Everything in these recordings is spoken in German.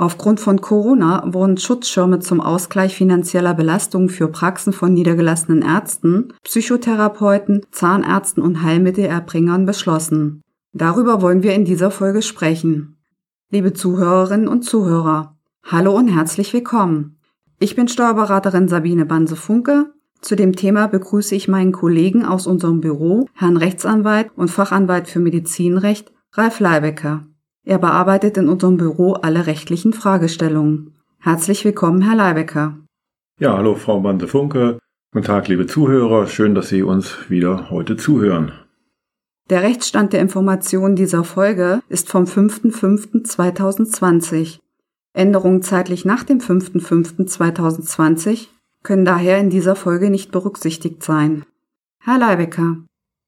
Aufgrund von Corona wurden Schutzschirme zum Ausgleich finanzieller Belastungen für Praxen von niedergelassenen Ärzten, Psychotherapeuten, Zahnärzten und Heilmittelerbringern beschlossen. Darüber wollen wir in dieser Folge sprechen. Liebe Zuhörerinnen und Zuhörer, hallo und herzlich willkommen. Ich bin Steuerberaterin Sabine Banse-Funke. Zu dem Thema begrüße ich meinen Kollegen aus unserem Büro, Herrn Rechtsanwalt und Fachanwalt für Medizinrecht, Ralf Leibecker. Er bearbeitet in unserem Büro alle rechtlichen Fragestellungen. Herzlich willkommen, Herr Leibecker. Ja, hallo, Frau Bande Funke. Guten Tag, liebe Zuhörer. Schön, dass Sie uns wieder heute zuhören. Der Rechtsstand der Informationen dieser Folge ist vom 5.5.2020. Änderungen zeitlich nach dem 5.5.2020 können daher in dieser Folge nicht berücksichtigt sein. Herr Leibecker,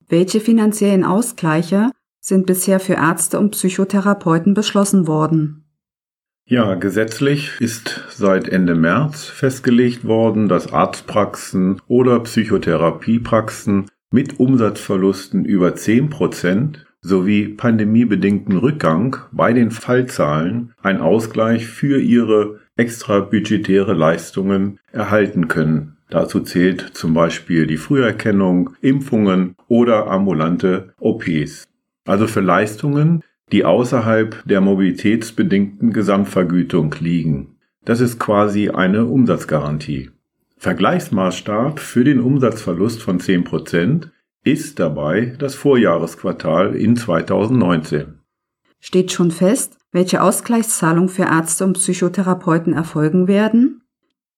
welche finanziellen Ausgleiche sind bisher für Ärzte und Psychotherapeuten beschlossen worden. Ja, gesetzlich ist seit Ende März festgelegt worden, dass Arztpraxen oder Psychotherapiepraxen mit Umsatzverlusten über 10 Prozent sowie pandemiebedingten Rückgang bei den Fallzahlen ein Ausgleich für ihre extrabudgetäre Leistungen erhalten können. Dazu zählt zum Beispiel die Früherkennung, Impfungen oder ambulante OPs also für Leistungen, die außerhalb der mobilitätsbedingten Gesamtvergütung liegen. Das ist quasi eine Umsatzgarantie. Vergleichsmaßstab für den Umsatzverlust von 10% ist dabei das Vorjahresquartal in 2019. Steht schon fest, welche Ausgleichszahlungen für Ärzte und Psychotherapeuten erfolgen werden?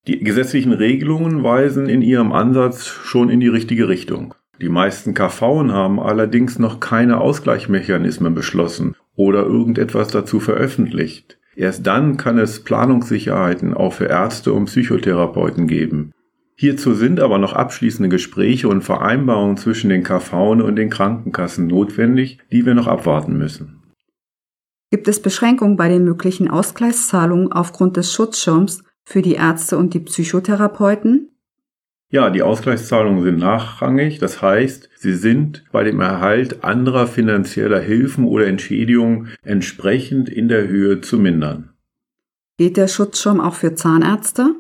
Die gesetzlichen Regelungen weisen in ihrem Ansatz schon in die richtige Richtung. Die meisten KV haben allerdings noch keine Ausgleichsmechanismen beschlossen oder irgendetwas dazu veröffentlicht. Erst dann kann es Planungssicherheiten auch für Ärzte und Psychotherapeuten geben. Hierzu sind aber noch abschließende Gespräche und Vereinbarungen zwischen den KV und den Krankenkassen notwendig, die wir noch abwarten müssen. Gibt es Beschränkungen bei den möglichen Ausgleichszahlungen aufgrund des Schutzschirms für die Ärzte und die Psychotherapeuten? Ja, die Ausgleichszahlungen sind nachrangig. Das heißt, sie sind bei dem Erhalt anderer finanzieller Hilfen oder Entschädigungen entsprechend in der Höhe zu mindern. Geht der Schutzschirm auch für Zahnärzte?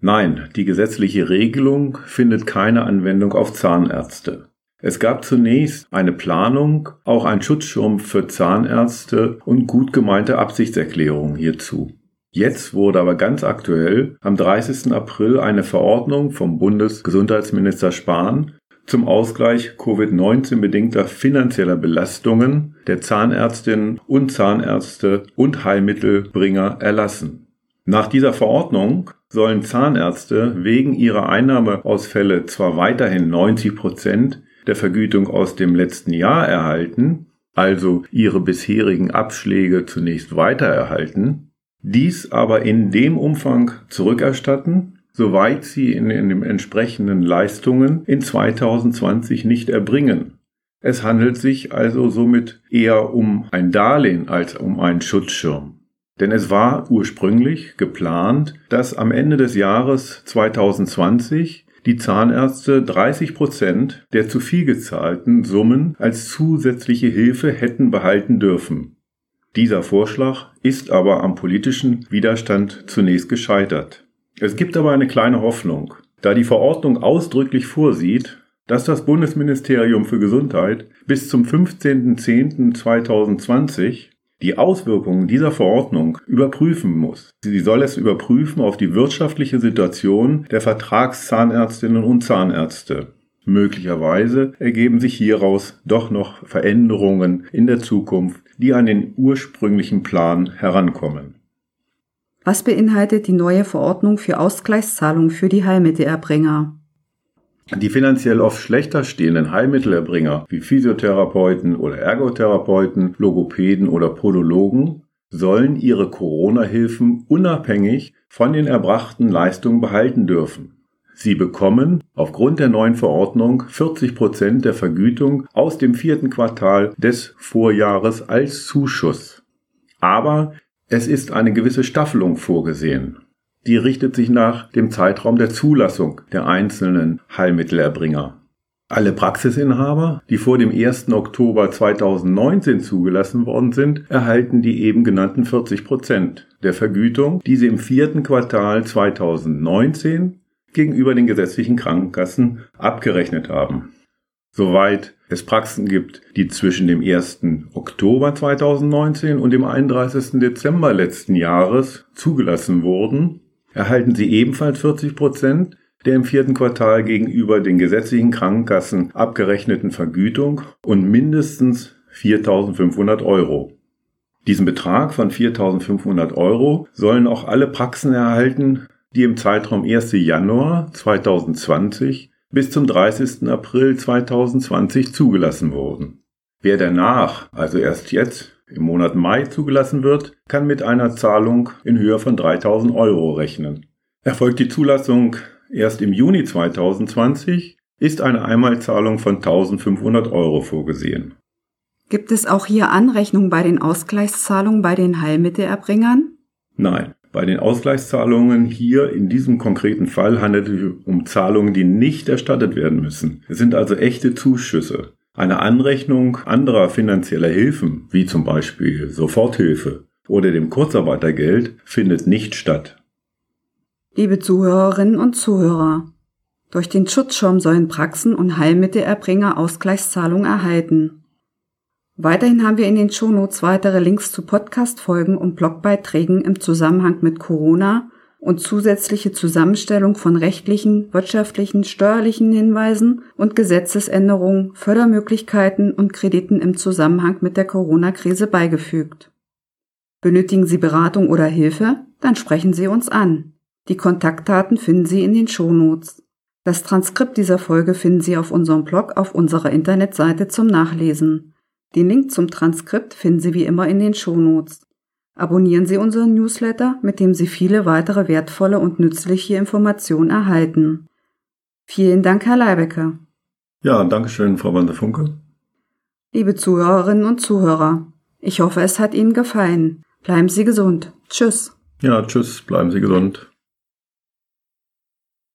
Nein, die gesetzliche Regelung findet keine Anwendung auf Zahnärzte. Es gab zunächst eine Planung, auch ein Schutzschirm für Zahnärzte und gut gemeinte Absichtserklärungen hierzu. Jetzt wurde aber ganz aktuell am 30. April eine Verordnung vom Bundesgesundheitsminister Spahn zum Ausgleich Covid-19 bedingter finanzieller Belastungen der Zahnärztinnen und Zahnärzte und Heilmittelbringer erlassen. Nach dieser Verordnung sollen Zahnärzte wegen ihrer Einnahmeausfälle zwar weiterhin 90 Prozent der Vergütung aus dem letzten Jahr erhalten, also ihre bisherigen Abschläge zunächst weiter erhalten, dies aber in dem Umfang zurückerstatten, soweit sie in, in den entsprechenden Leistungen in 2020 nicht erbringen. Es handelt sich also somit eher um ein Darlehen als um einen Schutzschirm. Denn es war ursprünglich geplant, dass am Ende des Jahres 2020 die Zahnärzte 30 Prozent der zu viel gezahlten Summen als zusätzliche Hilfe hätten behalten dürfen. Dieser Vorschlag ist aber am politischen Widerstand zunächst gescheitert. Es gibt aber eine kleine Hoffnung, da die Verordnung ausdrücklich vorsieht, dass das Bundesministerium für Gesundheit bis zum 15.10.2020 die Auswirkungen dieser Verordnung überprüfen muss. Sie soll es überprüfen auf die wirtschaftliche Situation der Vertragszahnärztinnen und Zahnärzte. Möglicherweise ergeben sich hieraus doch noch Veränderungen in der Zukunft, die an den ursprünglichen Plan herankommen. Was beinhaltet die neue Verordnung für Ausgleichszahlungen für die Heilmittelerbringer? Die finanziell oft schlechter stehenden Heilmittelerbringer wie Physiotherapeuten oder Ergotherapeuten, Logopäden oder Podologen sollen ihre Corona-Hilfen unabhängig von den erbrachten Leistungen behalten dürfen. Sie bekommen aufgrund der neuen Verordnung 40 Prozent der Vergütung aus dem vierten Quartal des Vorjahres als Zuschuss. Aber es ist eine gewisse Staffelung vorgesehen. Die richtet sich nach dem Zeitraum der Zulassung der einzelnen Heilmittelerbringer. Alle Praxisinhaber, die vor dem 1. Oktober 2019 zugelassen worden sind, erhalten die eben genannten 40 Prozent der Vergütung, die sie im vierten Quartal 2019 gegenüber den gesetzlichen Krankenkassen abgerechnet haben. Soweit es Praxen gibt, die zwischen dem 1. Oktober 2019 und dem 31. Dezember letzten Jahres zugelassen wurden, erhalten sie ebenfalls 40 Prozent der im vierten Quartal gegenüber den gesetzlichen Krankenkassen abgerechneten Vergütung und mindestens 4.500 Euro. Diesen Betrag von 4.500 Euro sollen auch alle Praxen erhalten, die im Zeitraum 1. Januar 2020 bis zum 30. April 2020 zugelassen wurden. Wer danach, also erst jetzt, im Monat Mai zugelassen wird, kann mit einer Zahlung in Höhe von 3000 Euro rechnen. Erfolgt die Zulassung erst im Juni 2020, ist eine Einmalzahlung von 1500 Euro vorgesehen. Gibt es auch hier Anrechnungen bei den Ausgleichszahlungen bei den Heilmittelerbringern? Nein. Bei den Ausgleichszahlungen hier in diesem konkreten Fall handelt es sich um Zahlungen, die nicht erstattet werden müssen. Es sind also echte Zuschüsse. Eine Anrechnung anderer finanzieller Hilfen, wie zum Beispiel Soforthilfe oder dem Kurzarbeitergeld, findet nicht statt. Liebe Zuhörerinnen und Zuhörer, durch den Schutzschirm sollen Praxen und Heilmittelerbringer Ausgleichszahlungen erhalten. Weiterhin haben wir in den Shownotes weitere Links zu Podcast-Folgen und Blogbeiträgen im Zusammenhang mit Corona und zusätzliche Zusammenstellung von rechtlichen, wirtschaftlichen, steuerlichen Hinweisen und Gesetzesänderungen, Fördermöglichkeiten und Krediten im Zusammenhang mit der Corona-Krise beigefügt. Benötigen Sie Beratung oder Hilfe? Dann sprechen Sie uns an. Die Kontaktdaten finden Sie in den Shownotes. Das Transkript dieser Folge finden Sie auf unserem Blog auf unserer Internetseite zum Nachlesen. Den Link zum Transkript finden Sie wie immer in den Shownotes. Abonnieren Sie unseren Newsletter, mit dem Sie viele weitere wertvolle und nützliche Informationen erhalten. Vielen Dank, Herr Leibecker. Ja, danke schön, Frau Van der Funke. Liebe Zuhörerinnen und Zuhörer, ich hoffe, es hat Ihnen gefallen. Bleiben Sie gesund. Tschüss. Ja, tschüss, bleiben Sie gesund.